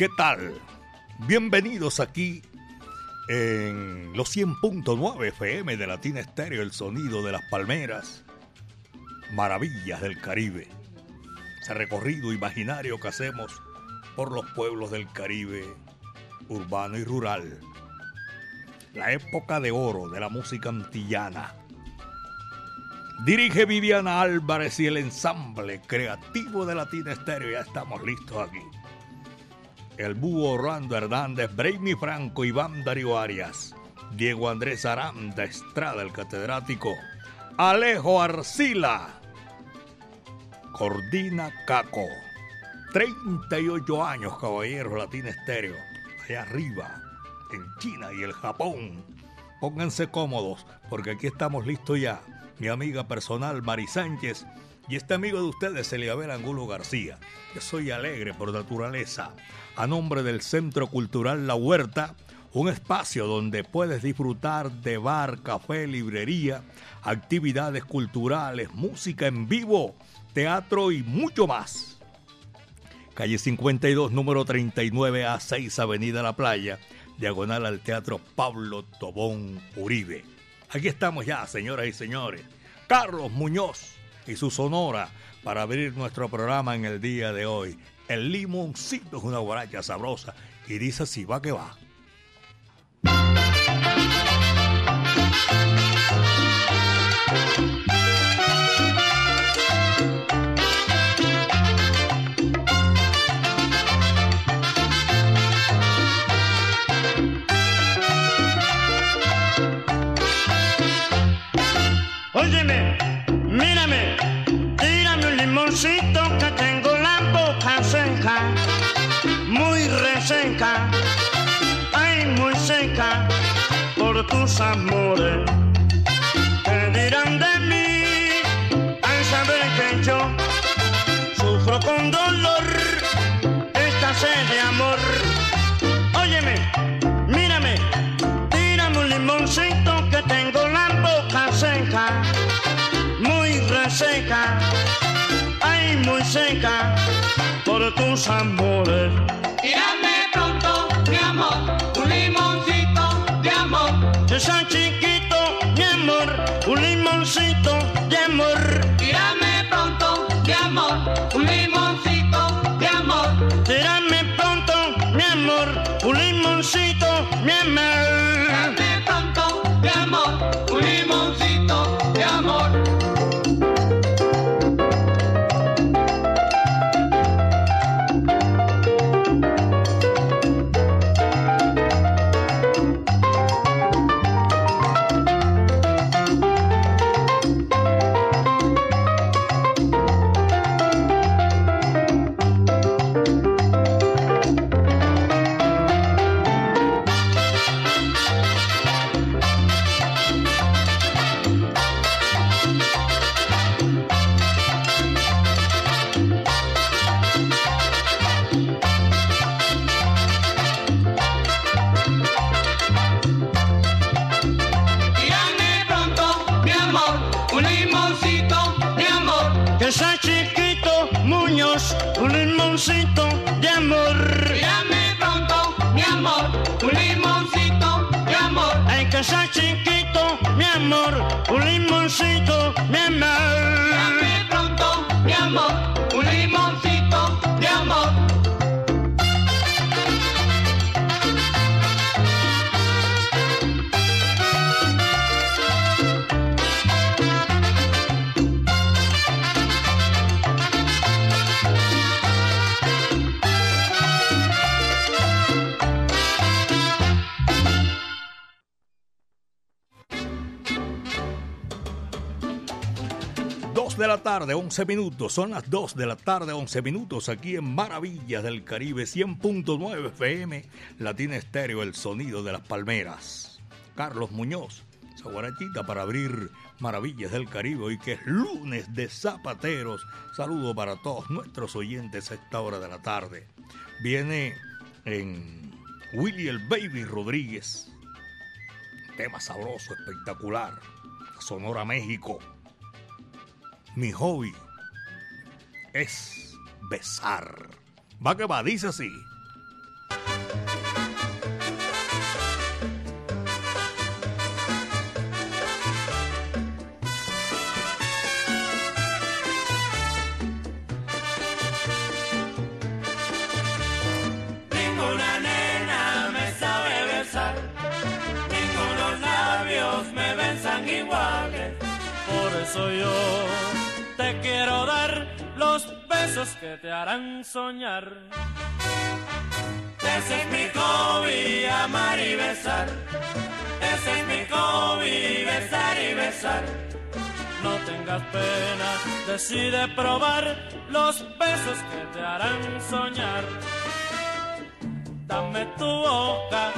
¿Qué tal? Bienvenidos aquí en los 100.9 FM de Latina Estéreo, el sonido de las palmeras, maravillas del Caribe. Ese recorrido imaginario que hacemos por los pueblos del Caribe, urbano y rural. La época de oro de la música antillana. Dirige Viviana Álvarez y el ensamble creativo de Latina Estéreo. Ya estamos listos aquí el Búho Orlando Hernández, Brainy Franco, Iván Darío Arias, Diego Andrés Aranda Estrada, el catedrático, Alejo Arcila, Cordina Caco, 38 años, caballero Latina Estéreo, allá arriba, en China y el Japón. Pónganse cómodos, porque aquí estamos listos ya. Mi amiga personal Mari Sánchez y este amigo de ustedes, Eliabel Angulo García. Yo soy alegre por naturaleza. A nombre del Centro Cultural La Huerta, un espacio donde puedes disfrutar de bar, café, librería, actividades culturales, música en vivo, teatro y mucho más. Calle 52, número 39 a 6, Avenida La Playa, diagonal al Teatro Pablo Tobón Uribe. Aquí estamos ya, señoras y señores. Carlos Muñoz y su sonora para abrir nuestro programa en el día de hoy. El limoncito es una guaracha sabrosa y dice así va que va. Tus amores. ¿Qué dirán de mí al saber que yo sufro con dolor esta sed de amor? Óyeme, mírame, tírame un limoncito que tengo la boca seca, muy reseca, ay, muy seca, por tus amores. Amor. De la tarde, 11 minutos. Son las 2 de la tarde, 11 minutos. Aquí en Maravillas del Caribe, 100.9 FM, Latina Estéreo, el sonido de las palmeras. Carlos Muñoz, esa guarachita para abrir Maravillas del Caribe, hoy que es lunes de zapateros. Saludo para todos nuestros oyentes a esta hora de la tarde. Viene en Willy el Baby Rodríguez. Tema sabroso, espectacular. Sonora México. Mi hobby es besar. Va que va, dice así. soy yo. Besos que te harán soñar. Ese es mi hobby, amar y besar. Ese es mi hobby, besar y besar. No tengas pena, decide probar los besos que te harán soñar. Dame tu boca,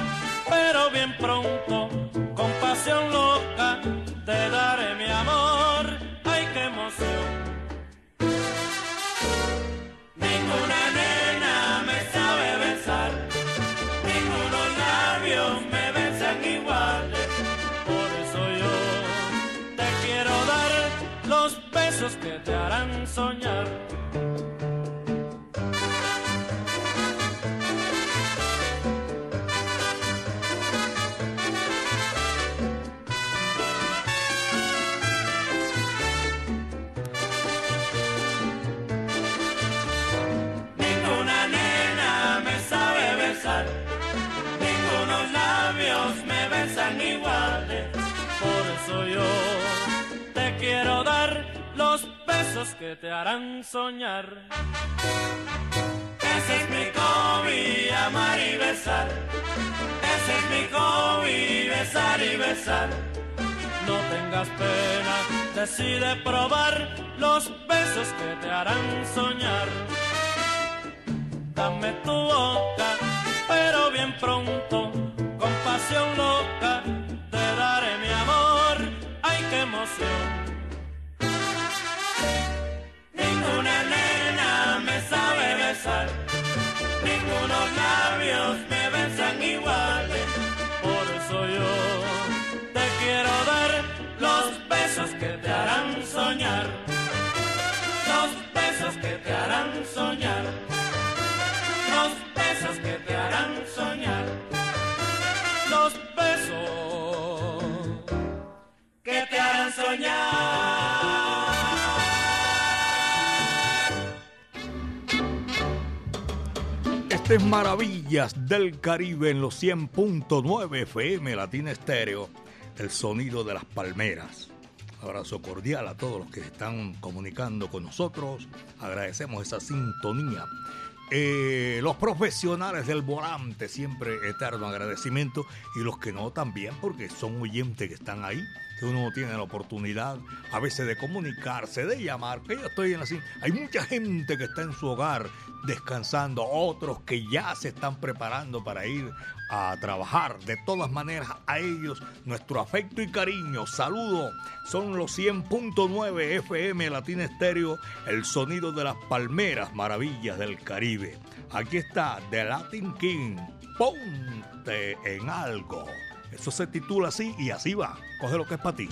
pero bien pronto, con pasión loca, te daré mi amor. que soñar. Ninguna nena me sabe besar, ningunos labios me besan iguales, por eso yo que te harán soñar. Ese es mi hobby, amar y besar. Ese es mi hobby, besar y besar. No tengas pena, decide probar los besos que te harán soñar. Dame tu boca, pero bien pronto, con pasión loca, te daré mi amor. ¡Ay, qué emoción! Ninguna nena me sabe besar, ningunos labios me besan iguales. Por eso yo te quiero dar los besos que te harán soñar, los besos que te harán soñar, los besos que te harán soñar, los besos que te harán soñar. Este es Maravillas del Caribe en los 100.9 FM Latina Estéreo, el sonido de las palmeras. Abrazo cordial a todos los que están comunicando con nosotros. Agradecemos esa sintonía. Eh, los profesionales del volante, siempre eterno agradecimiento. Y los que no también, porque son oyentes que están ahí que uno tiene la oportunidad a veces de comunicarse, de llamar, que yo estoy en así. Hay mucha gente que está en su hogar descansando, otros que ya se están preparando para ir a trabajar. De todas maneras, a ellos nuestro afecto y cariño. Saludo. Son los 100.9 FM Latina Estéreo, el sonido de las palmeras, maravillas del Caribe. Aquí está The Latin King. Ponte en algo. Eso se titula así y así va. Coge lo que es para ti.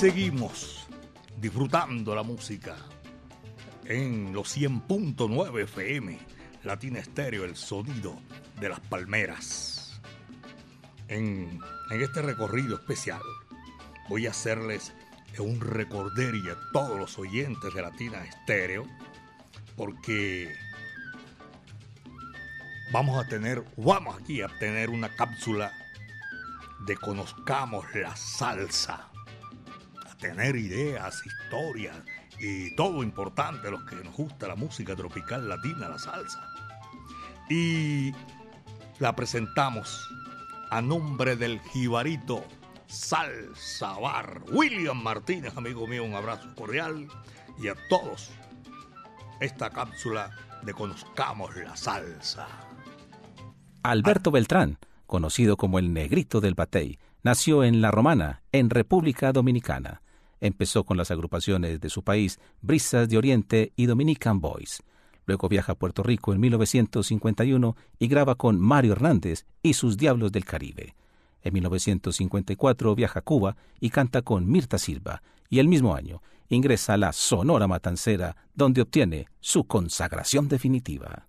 Seguimos disfrutando la música en los 100.9 FM, Latina Estéreo, el sonido de las palmeras. En, en este recorrido especial voy a hacerles un recorderio a todos los oyentes de Latina Estéreo, porque vamos a tener, vamos aquí a tener una cápsula de Conozcamos la Salsa tener ideas, historias y todo importante, los que nos gusta la música tropical latina, la salsa. Y la presentamos a nombre del jibarito Salsa Bar. William Martínez, amigo mío, un abrazo cordial. Y a todos, esta cápsula de Conozcamos la Salsa. Alberto Beltrán, conocido como el Negrito del Batey, nació en La Romana, en República Dominicana Empezó con las agrupaciones de su país, Brisas de Oriente y Dominican Boys. Luego viaja a Puerto Rico en 1951 y graba con Mario Hernández y sus Diablos del Caribe. En 1954 viaja a Cuba y canta con Mirta Silva, y el mismo año ingresa a la Sonora Matancera, donde obtiene su consagración definitiva.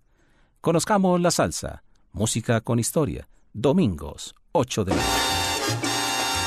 Conozcamos la salsa, música con historia, domingos, 8 de mayo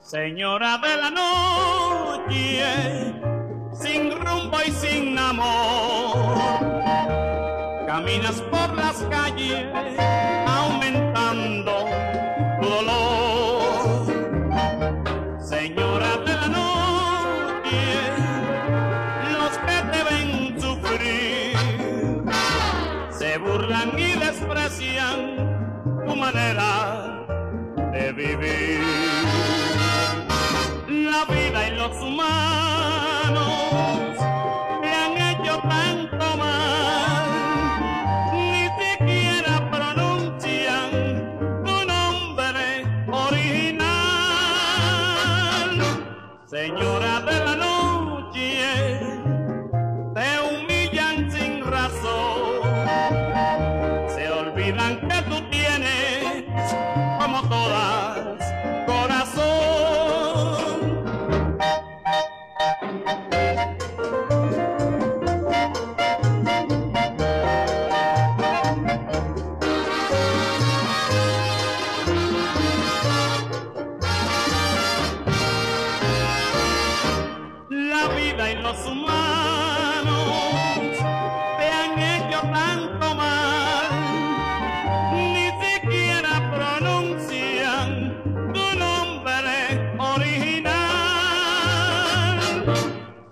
Señora de la noche, sin rumbo y sin amor, caminas por las calles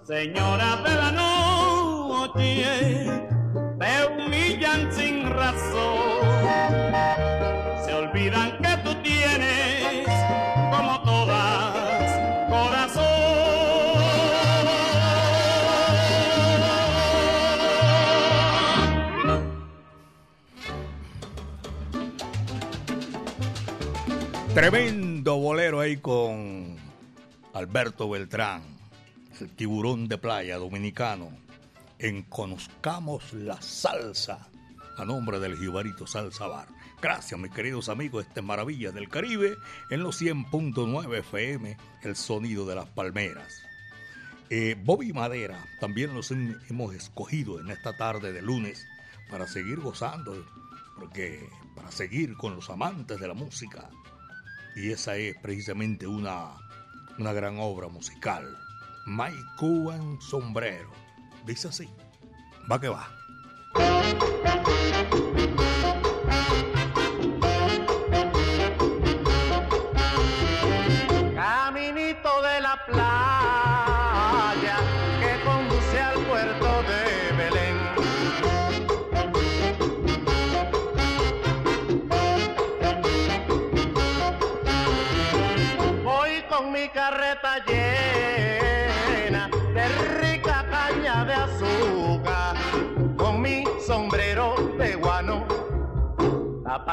señora de la noche, te humillan sin razón. Se olvidan que tú tienes, como todas, corazón. Tremendo bolero ahí con Alberto Beltrán el tiburón de playa dominicano, en Conozcamos la Salsa, a nombre del Jibarito Salsa Bar. Gracias, mis queridos amigos, este Maravilla del Caribe, en los 100.9 FM, el sonido de las palmeras. Eh, Bobby Madera, también los hemos escogido en esta tarde de lunes para seguir gozando, porque para seguir con los amantes de la música. Y esa es precisamente una, una gran obra musical. My Cuban Sombrero. Dice así. Va que va.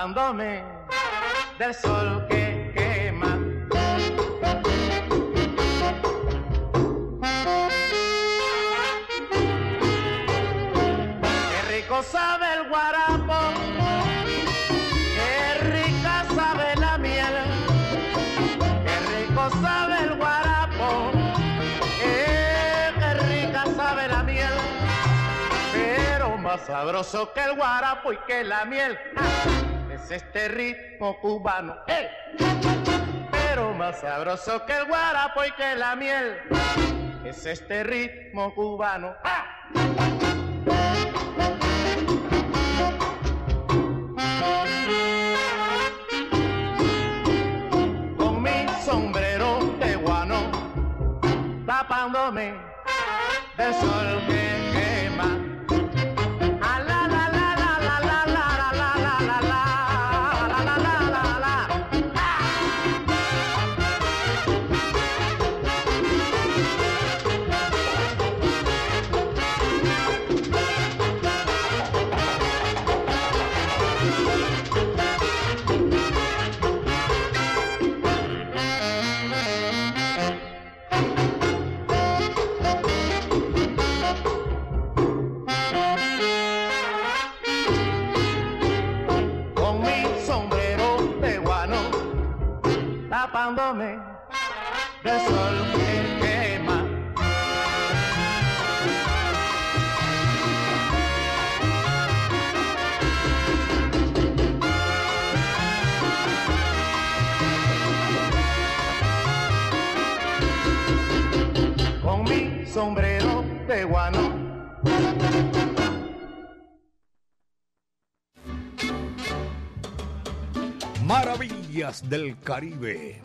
Tapándome del sol que quema. Qué rico sabe el guarapo, qué rica sabe la miel, qué rico sabe el guarapo, eh, qué rica sabe la miel, pero más sabroso que el guarapo y que la miel. ¡ah! Es este ritmo cubano. ¡eh! Pero más sabroso que el guarapo y que la miel es este ritmo cubano. ¡ah! Con mi sombrero de guano, tapándome del sol tapándome del sol que quema. Con mi sombrero de guano. Maravillas del Caribe.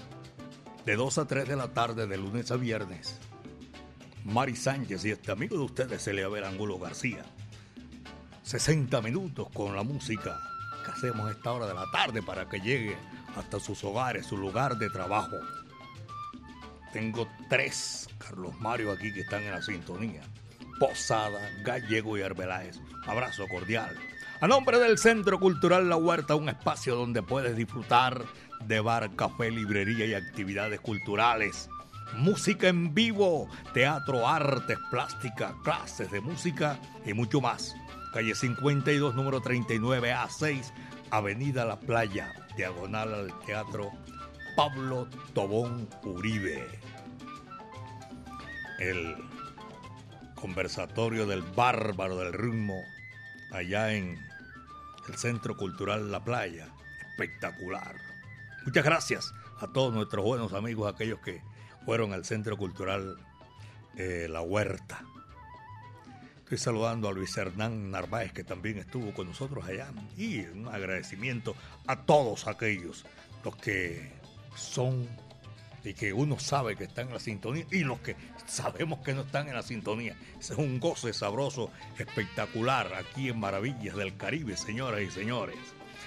De 2 a 3 de la tarde, de lunes a viernes. Mari Sánchez y este amigo de ustedes, Eliabel Angulo García. 60 minutos con la música que hacemos a esta hora de la tarde para que llegue hasta sus hogares, su lugar de trabajo. Tengo tres Carlos Mario aquí que están en la sintonía. Posada, Gallego y Arbeláez. Abrazo cordial. A nombre del Centro Cultural La Huerta, un espacio donde puedes disfrutar de bar, café, librería y actividades culturales. Música en vivo, teatro, artes, plástica, clases de música y mucho más. Calle 52, número 39A6, Avenida La Playa, diagonal al Teatro Pablo Tobón Uribe. El conversatorio del bárbaro del ritmo allá en el Centro Cultural La Playa. Espectacular. Muchas gracias a todos nuestros buenos amigos, aquellos que fueron al Centro Cultural La Huerta. Estoy saludando a Luis Hernán Narváez, que también estuvo con nosotros allá. Y un agradecimiento a todos aquellos, los que son y que uno sabe que están en la sintonía y los que sabemos que no están en la sintonía. Ese es un goce sabroso, espectacular aquí en Maravillas del Caribe, señoras y señores.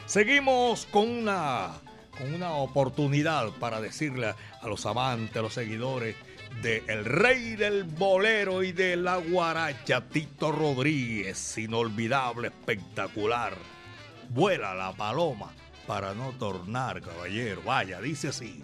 Seguimos con una, con una oportunidad para decirle a los amantes, a los seguidores de El Rey del Bolero y de la Guaracha, Tito Rodríguez, inolvidable, espectacular. Vuela la paloma para no tornar, caballero. Vaya, dice así.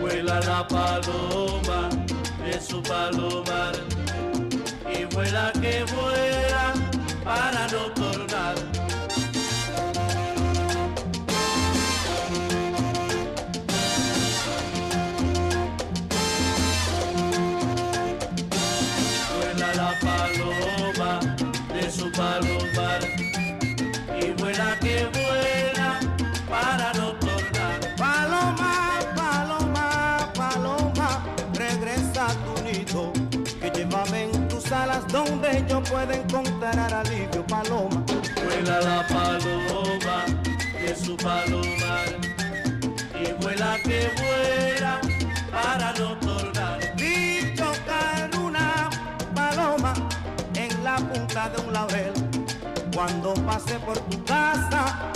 Vuela la paloma de su palomar y vuela que vuela para no tornar. Pueda encontrar alivio, paloma. Vuela la paloma de su palomar y vuela que vuela para no tornar. Vi chocar una paloma en la punta de un laurel. Cuando pasé por tu casa,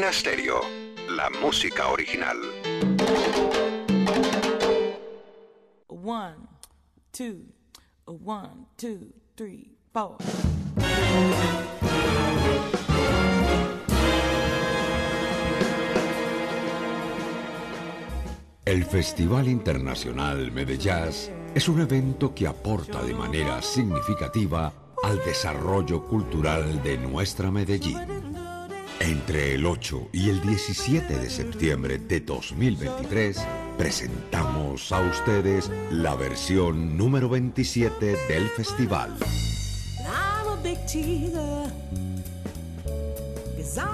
Latina Stereo, la música original. One, two, one, two, three, four. El Festival Internacional Medellín es un evento que aporta de manera significativa al desarrollo cultural de nuestra Medellín. Entre el 8 y el 17 de septiembre de 2023 presentamos a ustedes la versión número 27 del festival.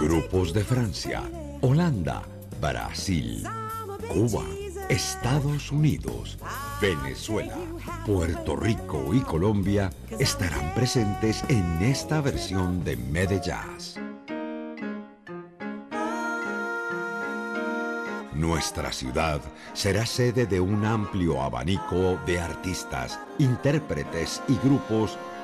Grupos de Francia, Holanda, Brasil, Cuba, Estados Unidos, Venezuela, Puerto Rico y Colombia estarán presentes en esta versión de Medellín. Nuestra ciudad será sede de un amplio abanico de artistas, intérpretes y grupos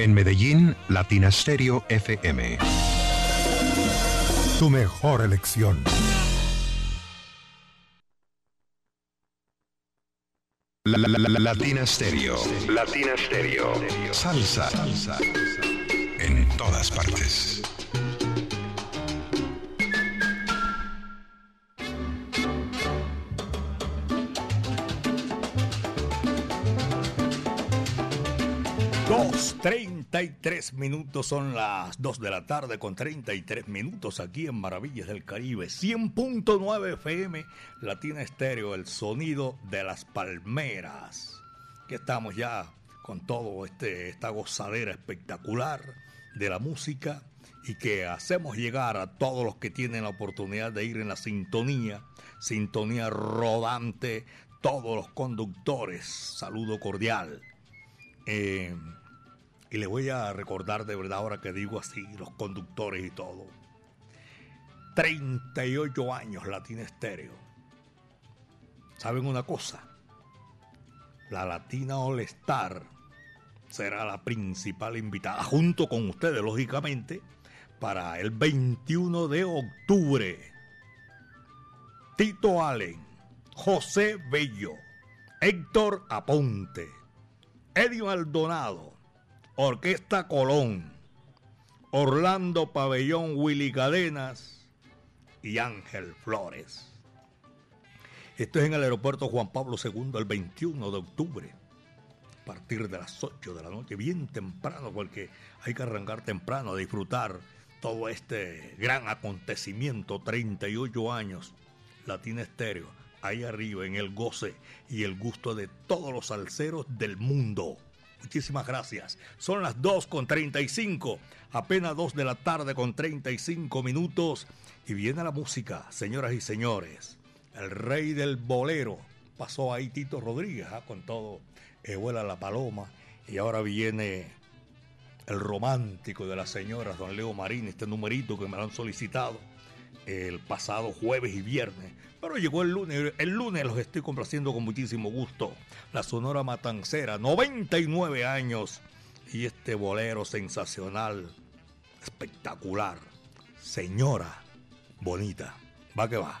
En Medellín, Latina Stereo FM. Tu mejor elección. La, la, la- Latina Stereo. Latina Stereo. Salsa. Salsa. En todas partes. Dos, 33 minutos, son las 2 de la tarde con 33 minutos aquí en Maravillas del Caribe. 100.9 FM, Latina Estéreo, el sonido de las palmeras. Que estamos ya con todo este, esta gozadera espectacular de la música y que hacemos llegar a todos los que tienen la oportunidad de ir en la sintonía, sintonía rodante, todos los conductores, saludo cordial. Eh, y le voy a recordar de verdad ahora que digo así, los conductores y todo. 38 años Latina Estéreo. ¿Saben una cosa? La Latina All Star será la principal invitada, junto con ustedes, lógicamente, para el 21 de octubre. Tito Allen, José Bello, Héctor Aponte, Edio Maldonado, Orquesta Colón, Orlando Pabellón Willy Cadenas y Ángel Flores. Esto es en el aeropuerto Juan Pablo II el 21 de octubre. A partir de las 8 de la noche, bien temprano, porque hay que arrancar temprano a disfrutar todo este gran acontecimiento, 38 años, Latina Estéreo, ahí arriba en el goce y el gusto de todos los salseros del mundo. Muchísimas gracias. Son las 2 con 35, apenas 2 de la tarde con 35 minutos. Y viene la música, señoras y señores. El rey del bolero. Pasó ahí Tito Rodríguez ¿ah? con todo. Eh, vuela la paloma. Y ahora viene el romántico de las señoras, don Leo Marín, este numerito que me lo han solicitado el pasado jueves y viernes. Pero llegó el lunes, el lunes los estoy complaciendo con muchísimo gusto. La Sonora Matancera, 99 años. Y este bolero sensacional, espectacular. Señora bonita. Va que va.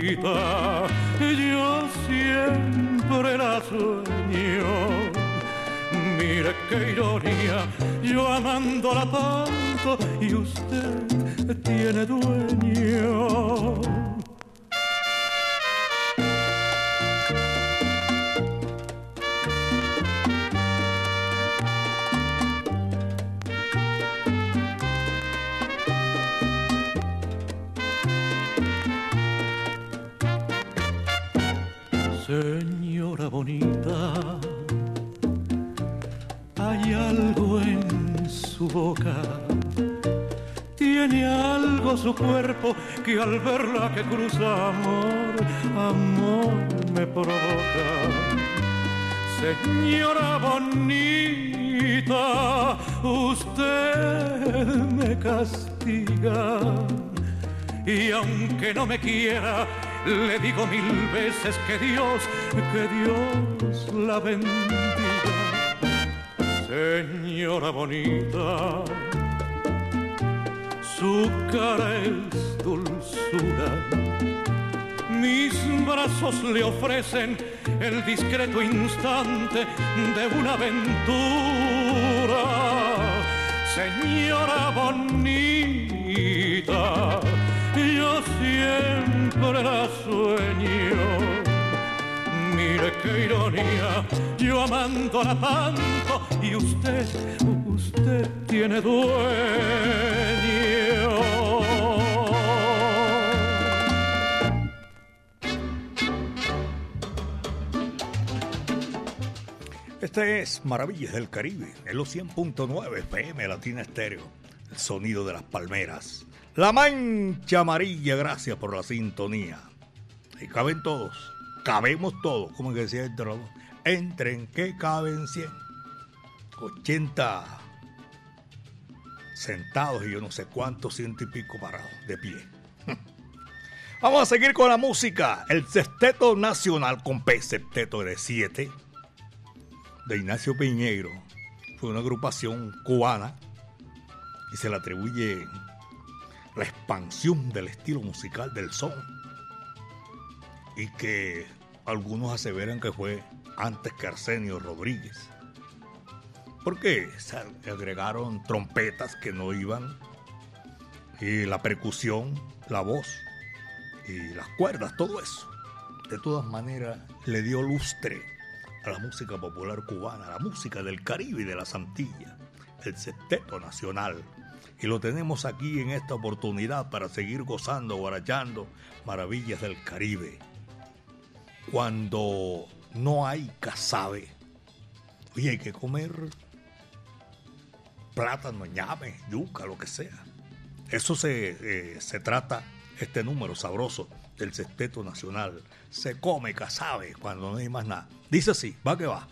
yo siempre la sueño. Mire qué ironía, yo amándola tanto y usted tiene dueño. Cuerpo que al verla que cruza amor, amor me provoca. Señora bonita, usted me castiga y aunque no me quiera, le digo mil veces que Dios, que Dios la bendiga. Señora bonita, su cara es dulzura. Mis brazos le ofrecen el discreto instante de una aventura. Señora bonita, yo siempre la sueño. Mire qué ironía, yo amándola tanto y usted, usted tiene dueño. Este es Maravillas del Caribe, en los 100.9 FM Latina Estéreo, el sonido de las palmeras. La mancha amarilla, gracias por la sintonía. Y caben todos, cabemos todos, como decía el trono. Entren que caben 100. 80 sentados y yo no sé cuántos, ciento y pico parados, de pie. Vamos a seguir con la música. El Sexteto Nacional con P, Sexteto de 7, de Ignacio Piñeiro. Fue una agrupación cubana y se le atribuye la expansión del estilo musical del son y que algunos aseveran que fue antes que Arsenio Rodríguez porque se agregaron trompetas que no iban y la percusión, la voz y las cuerdas, todo eso. De todas maneras, le dio lustre a la música popular cubana, a la música del Caribe y de las Antillas, el Sexteto Nacional. Y lo tenemos aquí en esta oportunidad para seguir gozando, guarachando maravillas del Caribe. Cuando no hay casabe, oye, hay que comer plátano, ñame, yuca, lo que sea. Eso se, eh, se trata, este número sabroso del Sexteto Nacional. Se come casabe cuando no hay más nada. Dice así, va que va.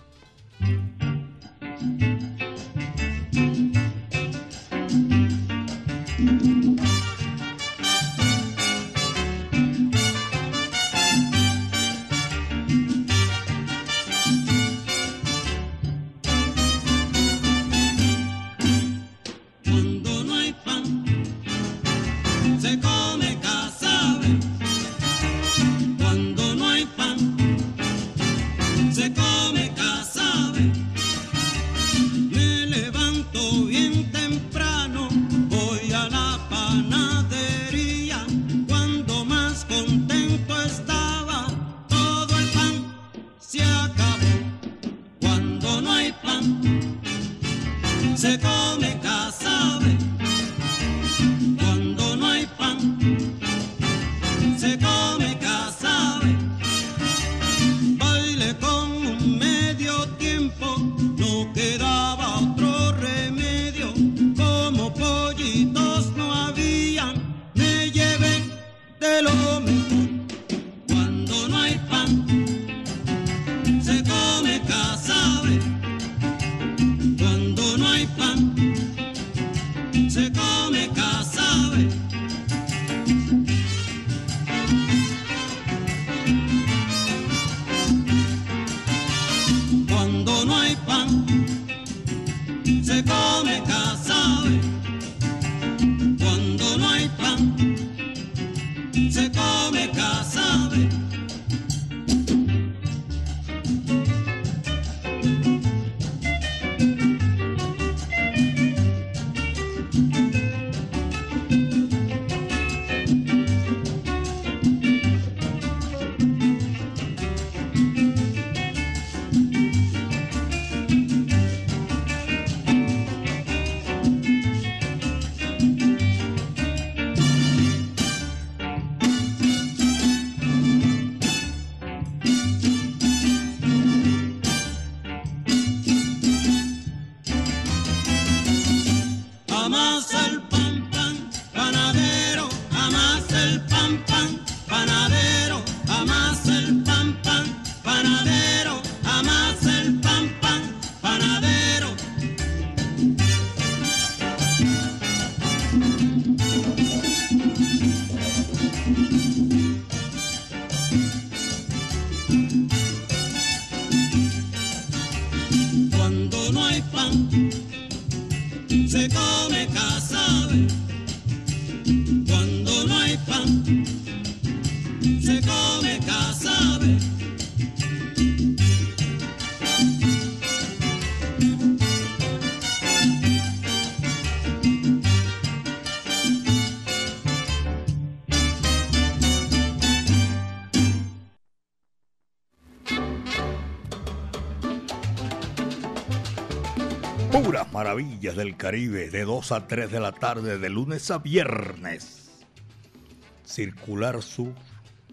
Maravillas del Caribe de 2 a 3 de la tarde de lunes a viernes. Circular sur,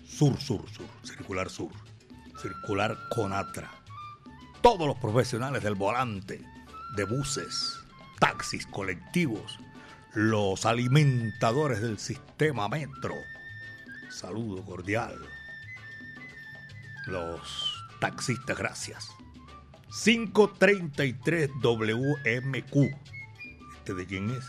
sur, sur, sur, circular sur, circular Conatra. Todos los profesionales del volante, de buses, taxis, colectivos, los alimentadores del sistema metro. Saludo cordial. Los taxistas, gracias. 533 WMQ. ¿Este de quién es?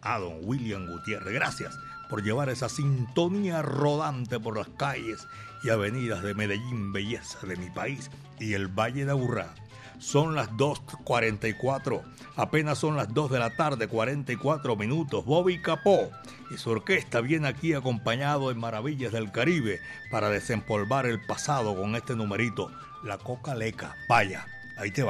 Ah, don William Gutiérrez. Gracias por llevar esa sintonía rodante por las calles y avenidas de Medellín, belleza de mi país y el Valle de Aburrá. Son las 2.44, apenas son las 2 de la tarde, 44 minutos. Bobby Capó y su orquesta viene aquí acompañado en Maravillas del Caribe para desempolvar el pasado con este numerito, La Coca Leca. Vaya, ahí te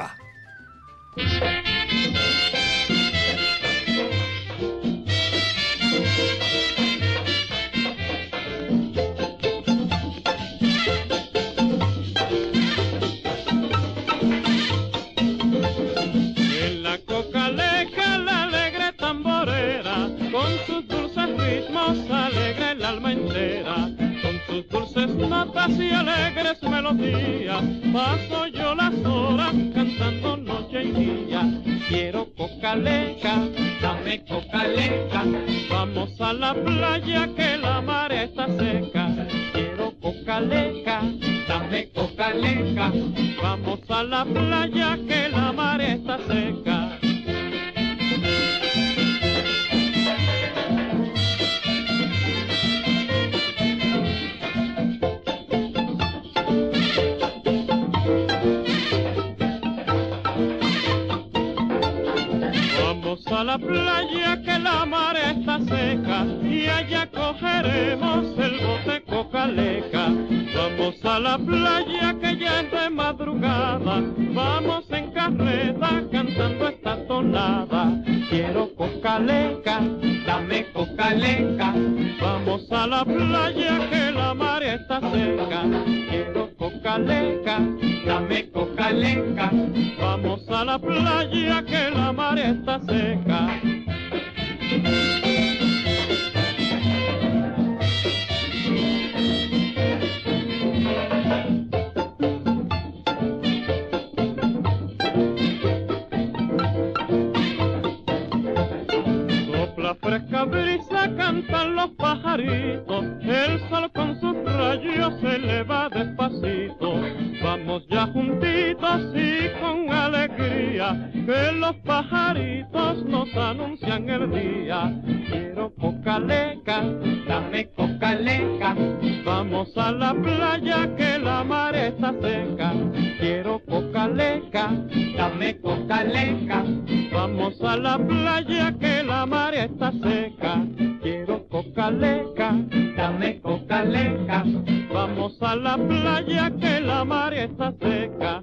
va. bonitas y alegres melodías. Paso yo las horas cantando noche y día. Quiero cocaleca, dame cocaleca. Vamos a la playa que la mar está seca. Quiero cocaleca, dame cocaleca. Vamos a la playa que la mar está seca. Vamos a la playa que la mar está seca y allá cogeremos el bote cocaleca. Vamos a la playa que ya es de madrugada, vamos en carreta cantando esta tonada. Quiero cocaleca, dame cocaleca. Vamos a la playa que la mar está seca. Quiero cocaleca, dame cocaleca. Vamos a la playa que la mar está seca. Los pajaritos, el sol con sus rayos se eleva despacito. Vamos ya juntitos y que los pajaritos nos anuncian el día. Quiero cocaleca, dame cocaleca, vamos a la playa que la mar está seca. Quiero cocaleca, dame cocaleca, vamos a la playa que la mar está seca. Quiero cocaleca, dame cocaleca, vamos a la playa que la mar está seca.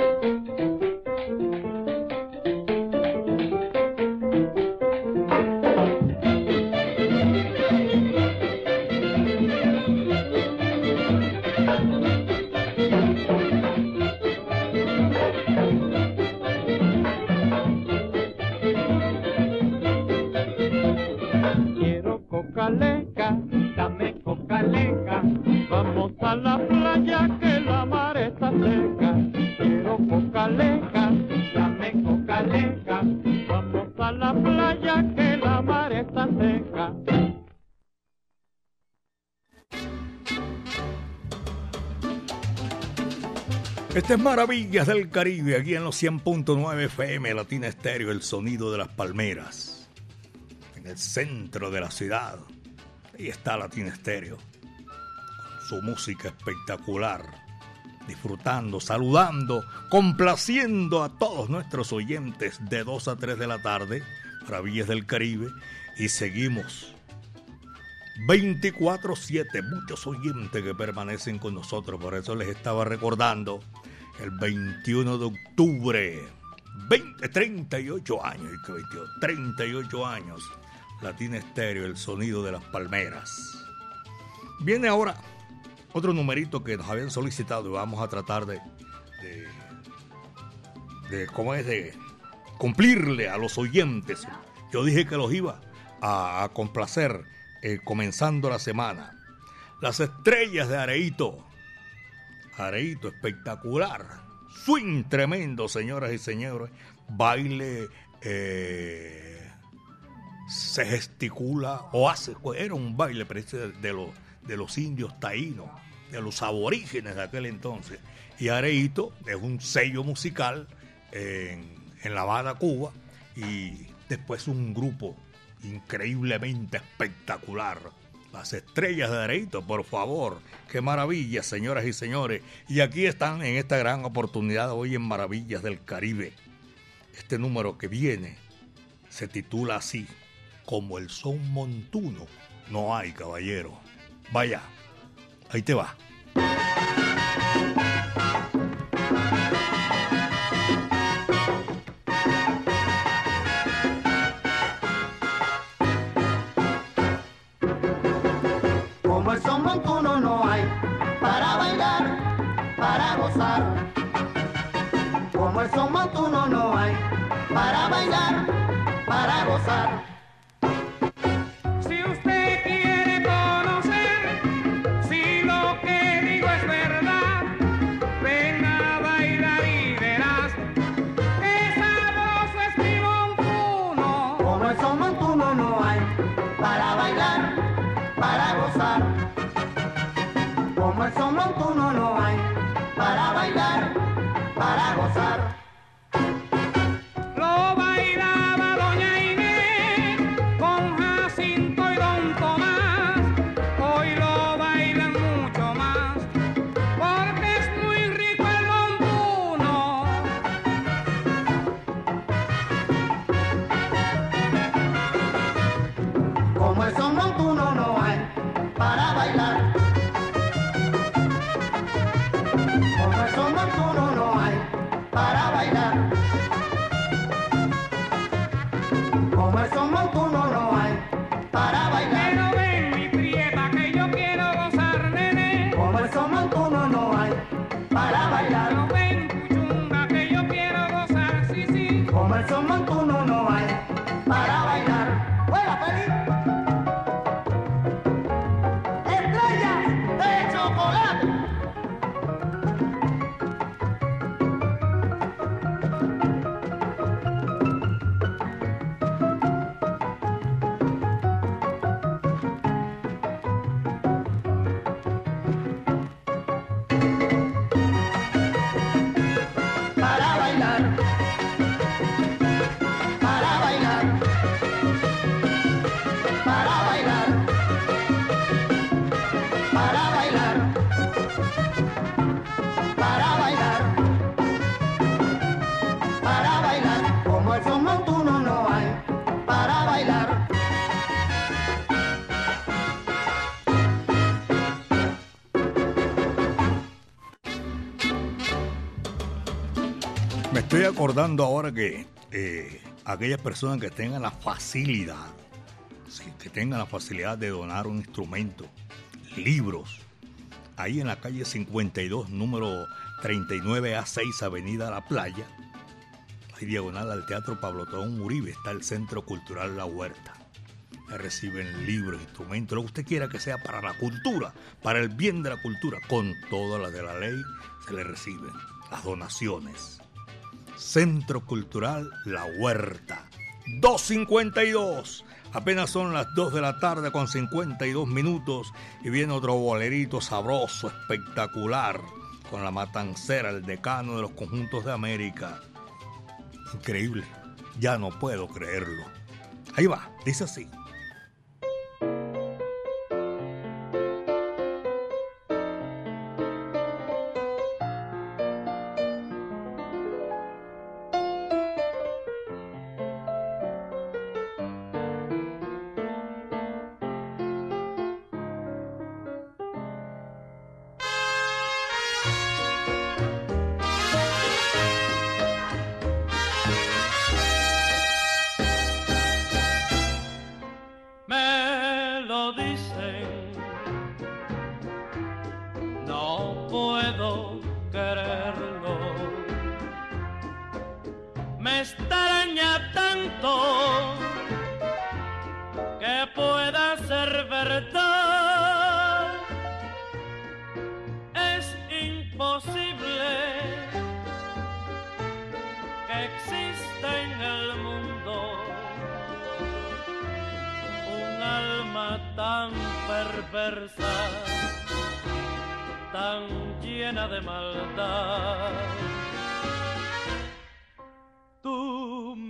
Maravillas del Caribe, aquí en los 100.9 FM, Latina Estéreo, el sonido de las palmeras. En el centro de la ciudad. Ahí está Latina Estéreo. Con su música espectacular. Disfrutando, saludando, complaciendo a todos nuestros oyentes de 2 a 3 de la tarde. Maravillas del Caribe. Y seguimos 24-7, muchos oyentes que permanecen con nosotros, por eso les estaba recordando el 21 de octubre, 20, 38 años, y que 22, 38 años, Latina Estéreo, el sonido de las palmeras. Viene ahora otro numerito que nos habían solicitado y vamos a tratar de, de, ¿cómo es? De cumplirle a los oyentes. Yo dije que los iba a, a complacer eh, comenzando la semana. Las estrellas de Areito. Areito espectacular. Swing tremendo, señoras y señores. Baile eh, se gesticula o hace. Era un baile de los, de los indios taínos, de los aborígenes de aquel entonces. Y Areito es un sello musical en, en La Habana, Cuba. Y después un grupo increíblemente espectacular. Las estrellas de Areito, por favor. Qué maravilla, señoras y señores. Y aquí están en esta gran oportunidad hoy en Maravillas del Caribe. Este número que viene se titula así, como el son montuno. No hay, caballero. Vaya, ahí te va. Acordando ahora que eh, aquellas personas que tengan la facilidad, que tengan la facilidad de donar un instrumento, libros, ahí en la calle 52, número 39A6, Avenida La Playa, ahí diagonal al Teatro Pablo Tón Uribe, está el Centro Cultural La Huerta. Ahí Reciben libros, instrumentos, lo que usted quiera que sea para la cultura, para el bien de la cultura, con todas las de la ley se le reciben las donaciones. Centro Cultural La Huerta. 252. Apenas son las 2 de la tarde con 52 minutos y viene otro bolerito sabroso, espectacular, con la matancera, el decano de los conjuntos de América. Increíble. Ya no puedo creerlo. Ahí va, dice así.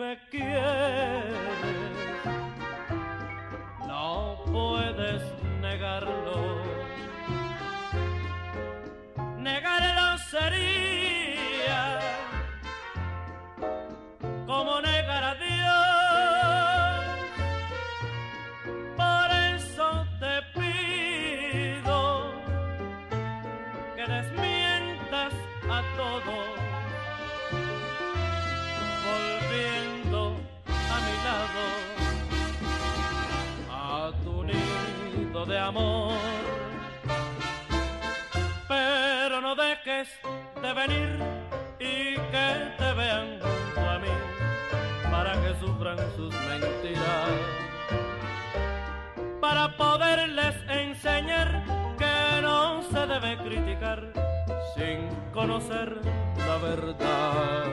Me quieres, no puedes negarlo. De amor. Pero no dejes de venir y que te vean junto a mí para que sufran sus mentiras para poderles enseñar que no se debe criticar sin conocer la verdad.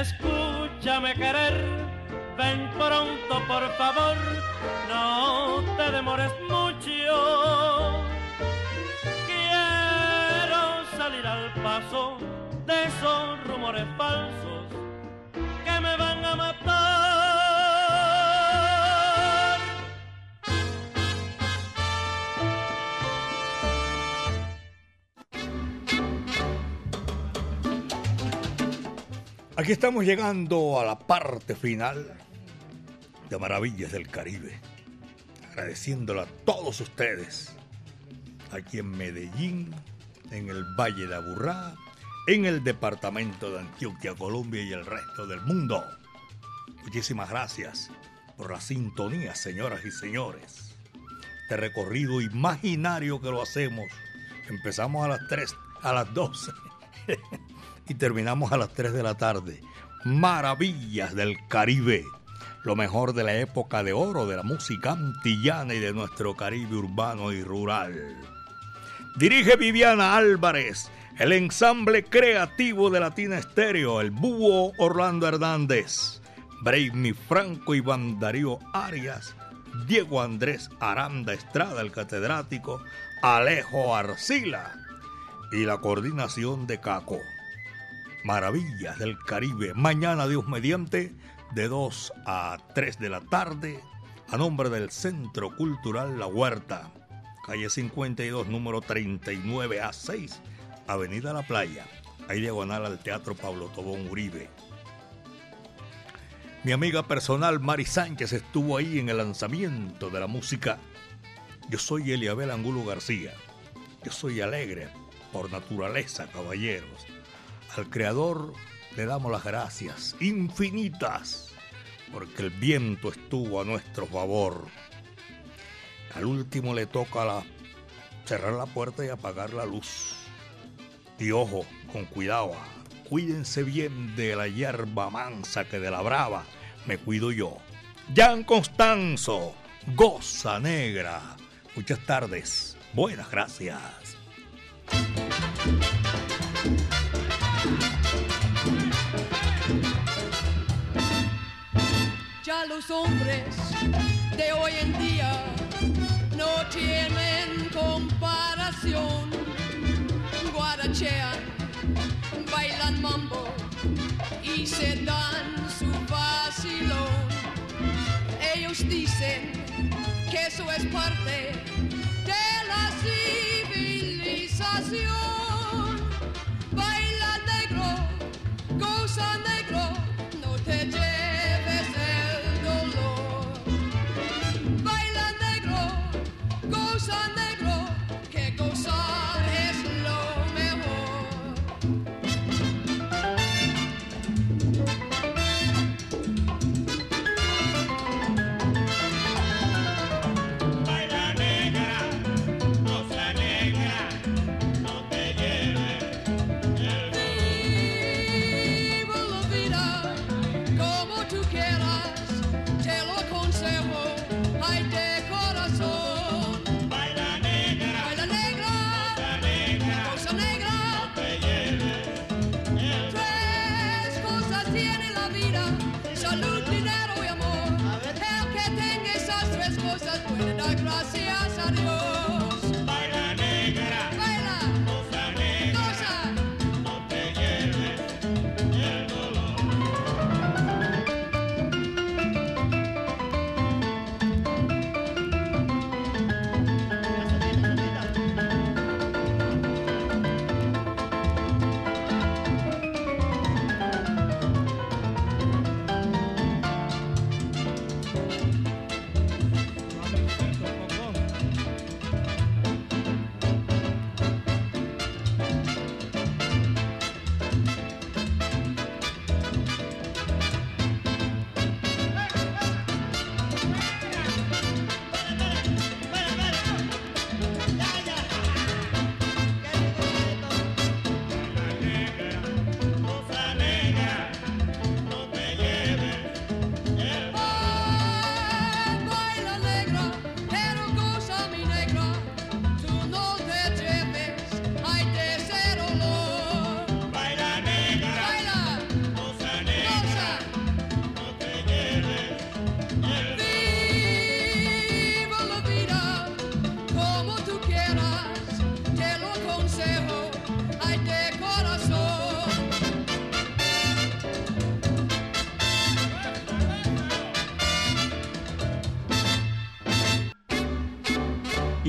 Escúchame querer, ven pronto por favor, no te demores mucho. Quiero salir al paso de esos rumores falsos que me van a matar. Aquí estamos llegando a la parte final de Maravillas del Caribe. Agradeciéndole a todos ustedes, aquí en Medellín, en el Valle de Aburrá, en el departamento de Antioquia, Colombia y el resto del mundo. Muchísimas gracias por la sintonía, señoras y señores. Este recorrido imaginario que lo hacemos. Empezamos a las 3, a las 12 y terminamos a las 3 de la tarde. Maravillas del Caribe. Lo mejor de la época de oro de la música antillana y de nuestro Caribe urbano y rural. Dirige Viviana Álvarez, el ensamble creativo de Latina Estéreo, el búho Orlando Hernández, Braimi Franco, y Darío Arias, Diego Andrés Aranda Estrada, el catedrático, Alejo Arcila y la coordinación de Caco. Maravillas del Caribe. Mañana, Dios mediante, de 2 a 3 de la tarde, a nombre del Centro Cultural La Huerta, calle 52, número 39 a 6, Avenida La Playa, ahí diagonal al Teatro Pablo Tobón Uribe. Mi amiga personal Mari Sánchez estuvo ahí en el lanzamiento de la música. Yo soy Eliabel Angulo García. Yo soy alegre por naturaleza, caballeros. Al Creador le damos las gracias infinitas porque el viento estuvo a nuestro favor. Al último le toca la, cerrar la puerta y apagar la luz. Y ojo, con cuidado, cuídense bien de la hierba mansa que de la brava me cuido yo. Jan Constanzo, Goza Negra. Muchas tardes. Buenas gracias. Los hombres de hoy en día no tienen comparación. Guarachean, bailan mambo y se dan su vacilón. Ellos dicen que eso es parte de la civilización.